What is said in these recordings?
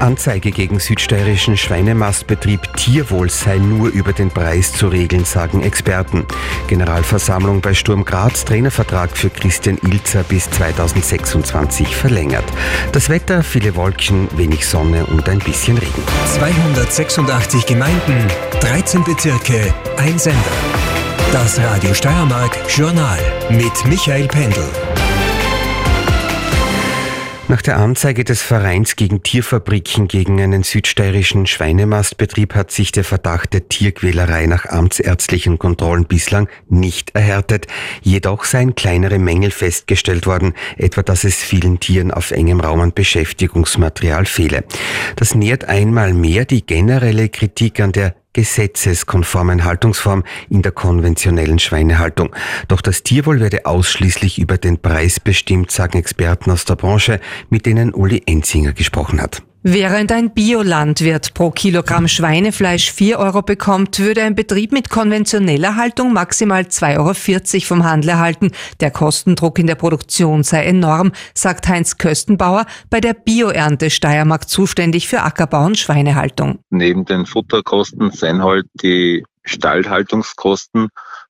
Anzeige gegen südsteirischen Schweinemastbetrieb Tierwohl sei nur über den Preis zu regeln, sagen Experten. Generalversammlung bei Sturm Graz, Trainervertrag für Christian Ilzer bis 2026 verlängert. Das Wetter, viele Wolken, wenig Sonne und ein bisschen Regen. 286 Gemeinden, 13 Bezirke, ein Sender. Das Radio Steiermark Journal mit Michael Pendel. Nach der Anzeige des Vereins gegen Tierfabriken gegen einen südsteirischen Schweinemastbetrieb hat sich der Verdacht der Tierquälerei nach amtsärztlichen Kontrollen bislang nicht erhärtet. Jedoch seien kleinere Mängel festgestellt worden, etwa dass es vielen Tieren auf engem Raum an Beschäftigungsmaterial fehle. Das nährt einmal mehr die generelle Kritik an der gesetzeskonformen Haltungsform in der konventionellen Schweinehaltung. Doch das Tierwohl werde ausschließlich über den Preis bestimmt, sagen Experten aus der Branche, mit denen Uli Enzinger gesprochen hat. Während ein Biolandwirt pro Kilogramm Schweinefleisch 4 Euro bekommt, würde ein Betrieb mit konventioneller Haltung maximal 2,40 Euro vom Handel erhalten. Der Kostendruck in der Produktion sei enorm, sagt Heinz Köstenbauer, bei der Bioernte Steiermark zuständig für Ackerbau und Schweinehaltung. Neben den Futterkosten sind halt die Stallhaltungskosten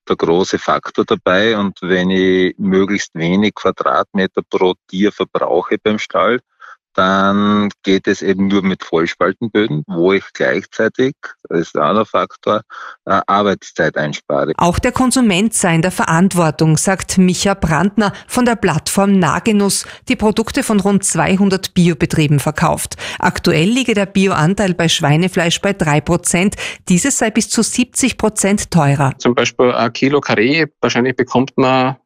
der große Faktor dabei. Und wenn ich möglichst wenig Quadratmeter pro Tier verbrauche beim Stall, dann geht es eben nur mit Vollspaltenböden, wo ich gleichzeitig, das ist auch ein Faktor, äh, Arbeitszeit einspare. Auch der Konsument sei in der Verantwortung, sagt Micha Brandner von der Plattform Nagenuss, die Produkte von rund 200 Biobetrieben verkauft. Aktuell liege der Bioanteil bei Schweinefleisch bei drei Prozent. Dieses sei bis zu 70 Prozent teurer. Zum Beispiel ein Kilo Karree, wahrscheinlich bekommt man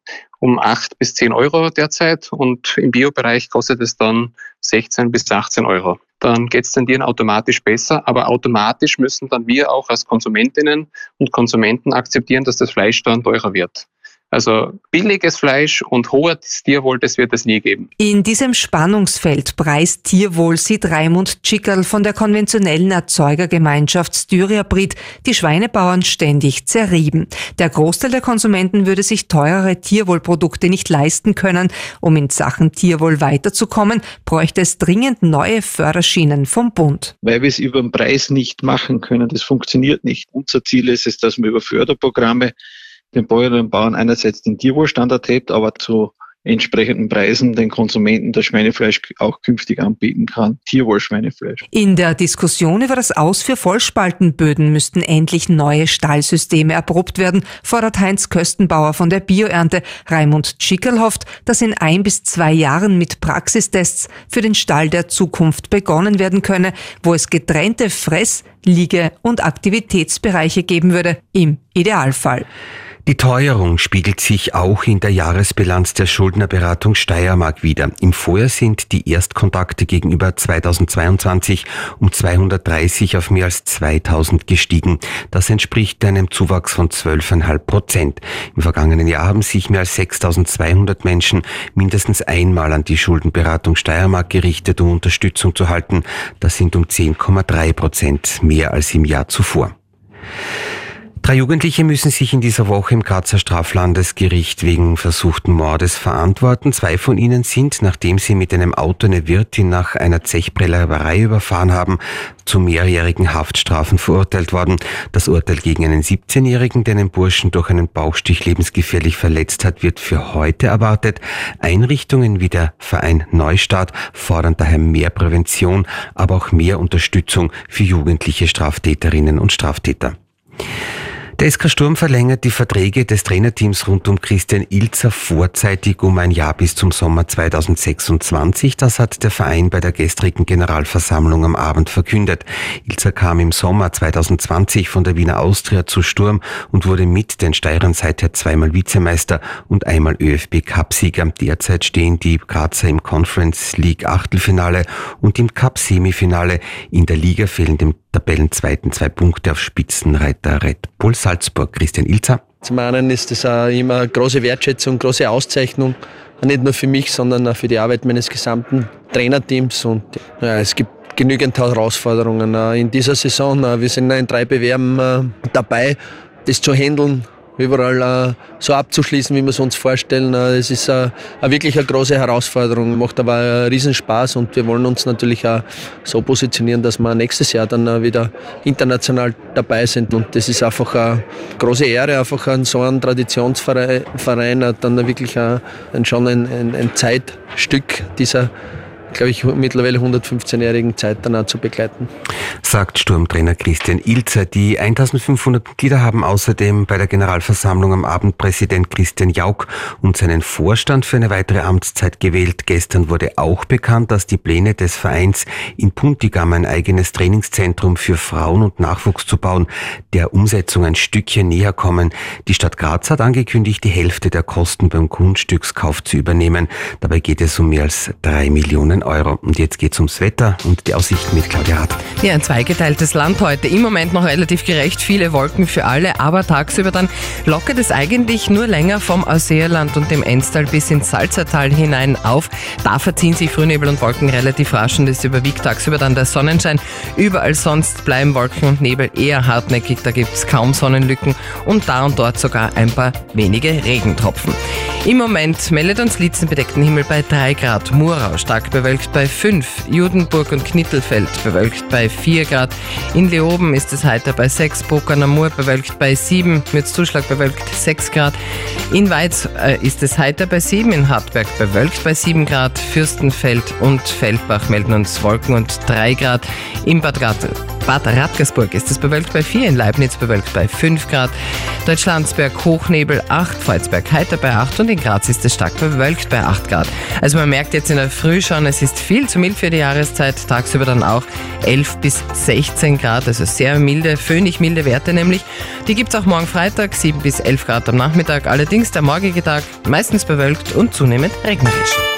um 8 bis 10 Euro derzeit und im Biobereich kostet es dann 16 bis 18 Euro. Dann geht es den Tieren automatisch besser, aber automatisch müssen dann wir auch als Konsumentinnen und Konsumenten akzeptieren, dass das Fleisch dann teurer wird. Also billiges Fleisch und hohes Tierwohl, das wird es nie geben. In diesem Spannungsfeld preist Tierwohl sieht Raimund Tschickerl von der konventionellen Erzeugergemeinschaft Styriabrit die Schweinebauern ständig zerrieben. Der Großteil der Konsumenten würde sich teurere Tierwohlprodukte nicht leisten können. Um in Sachen Tierwohl weiterzukommen, bräuchte es dringend neue Förderschienen vom Bund. Weil wir es über den Preis nicht machen können. Das funktioniert nicht. Unser Ziel ist es, dass wir über Förderprogramme den Bäuerinnen und Bauern einerseits den Tierwohlstandard hebt, aber zu entsprechenden Preisen den Konsumenten das Schweinefleisch auch künftig anbieten kann. Tierwohlschweinefleisch. In der Diskussion über das Aus für Vollspaltenböden müssten endlich neue Stallsysteme erprobt werden, fordert Heinz Köstenbauer von der Bioernte. Raimund Schickerl hofft, dass in ein bis zwei Jahren mit Praxistests für den Stall der Zukunft begonnen werden könne, wo es getrennte Fress-, Liege- und Aktivitätsbereiche geben würde, im Idealfall. Die Teuerung spiegelt sich auch in der Jahresbilanz der Schuldnerberatung Steiermark wider. Im Vorjahr sind die Erstkontakte gegenüber 2022 um 230 auf mehr als 2000 gestiegen. Das entspricht einem Zuwachs von 12,5 Prozent. Im vergangenen Jahr haben sich mehr als 6200 Menschen mindestens einmal an die Schuldenberatung Steiermark gerichtet, um Unterstützung zu halten. Das sind um 10,3 Prozent mehr als im Jahr zuvor. Drei Jugendliche müssen sich in dieser Woche im Grazer Straflandesgericht wegen versuchten Mordes verantworten. Zwei von ihnen sind, nachdem sie mit einem Auto eine Wirtin nach einer Zechprellerei überfahren haben, zu mehrjährigen Haftstrafen verurteilt worden. Das Urteil gegen einen 17-Jährigen, der einen Burschen durch einen Bauchstich lebensgefährlich verletzt hat, wird für heute erwartet. Einrichtungen wie der Verein Neustart fordern daher mehr Prävention, aber auch mehr Unterstützung für jugendliche Straftäterinnen und Straftäter. Der SK Sturm verlängert die Verträge des Trainerteams rund um Christian Ilzer vorzeitig um ein Jahr bis zum Sommer 2026. Das hat der Verein bei der gestrigen Generalversammlung am Abend verkündet. Ilzer kam im Sommer 2020 von der Wiener Austria zu Sturm und wurde mit den Steirern seither zweimal Vizemeister und einmal ÖFB Cupsieger. Derzeit stehen die Grazer im Conference League Achtelfinale und im Cup Semifinale. In der Liga fehlen dem Tabellenzweiten zwei Punkte auf Spitzenreiter Red Bull Salzburg. Christian Ilzer. Zum einen ist es auch immer eine große Wertschätzung, große Auszeichnung, nicht nur für mich, sondern auch für die Arbeit meines gesamten Trainerteams. Und ja, es gibt genügend Herausforderungen in dieser Saison. Wir sind in drei Bewerben äh, dabei, das zu handeln überall äh, so abzuschließen, wie wir es uns vorstellen. Äh, es ist äh, wirklich eine große Herausforderung, macht aber einen Riesenspaß und wir wollen uns natürlich auch so positionieren, dass wir nächstes Jahr dann wieder international dabei sind. Und das ist einfach eine große Ehre, einfach an so einem Traditionsverein dann wirklich schon ein, ein, ein Zeitstück dieser glaube ich, mittlerweile 115-jährigen Zeit dann auch zu begleiten. Sagt Sturmtrainer Christian Ilzer. Die 1500 Mitglieder haben außerdem bei der Generalversammlung am Abend Präsident Christian Jauch und seinen Vorstand für eine weitere Amtszeit gewählt. Gestern wurde auch bekannt, dass die Pläne des Vereins in Puntigam ein eigenes Trainingszentrum für Frauen und Nachwuchs zu bauen, der Umsetzung ein Stückchen näher kommen. Die Stadt Graz hat angekündigt, die Hälfte der Kosten beim Grundstückskauf zu übernehmen. Dabei geht es um mehr als drei Millionen Euro. Und jetzt geht's ums Wetter und die Aussichten mit Claudia Hart. Ja, ein zweigeteiltes Land heute. Im Moment noch relativ gerecht, viele Wolken für alle, aber tagsüber dann lockert es eigentlich nur länger vom Ausseerland und dem Enstal bis ins Salzertal hinein auf. Da verziehen sich Frühnebel und Wolken relativ rasch und es überwiegt tagsüber dann der Sonnenschein. Überall sonst bleiben Wolken und Nebel eher hartnäckig, da gibt's kaum Sonnenlücken und da und dort sogar ein paar wenige Regentropfen. Im Moment meldet uns Litzen bedeckten Himmel bei 3 Grad, Murau stark bewölkt bei 5, Judenburg und Knittelfeld bewölkt bei 4 Grad, in Leoben ist es heiter bei 6, Bokern am bewölkt bei 7, mit Zuschlag bewölkt 6 Grad, in Weiz äh, ist es heiter bei 7, in Hartberg bewölkt bei 7 Grad, Fürstenfeld und Feldbach melden uns Wolken und 3 Grad, in Bad Rat Bad Radkersburg ist es bewölkt bei 4, in Leibniz bewölkt bei 5 Grad, Deutschlandsberg Hochnebel 8, Freuzberg heiter bei 8 und in Graz ist es stark bewölkt bei 8 Grad. Also man merkt jetzt in der Früh schon, es ist viel zu mild für die Jahreszeit, tagsüber dann auch 11 bis 16 Grad, also sehr milde, föhnig milde Werte nämlich. Die gibt es auch morgen Freitag, 7 bis 11 Grad am Nachmittag, allerdings der morgige Tag meistens bewölkt und zunehmend regnerisch.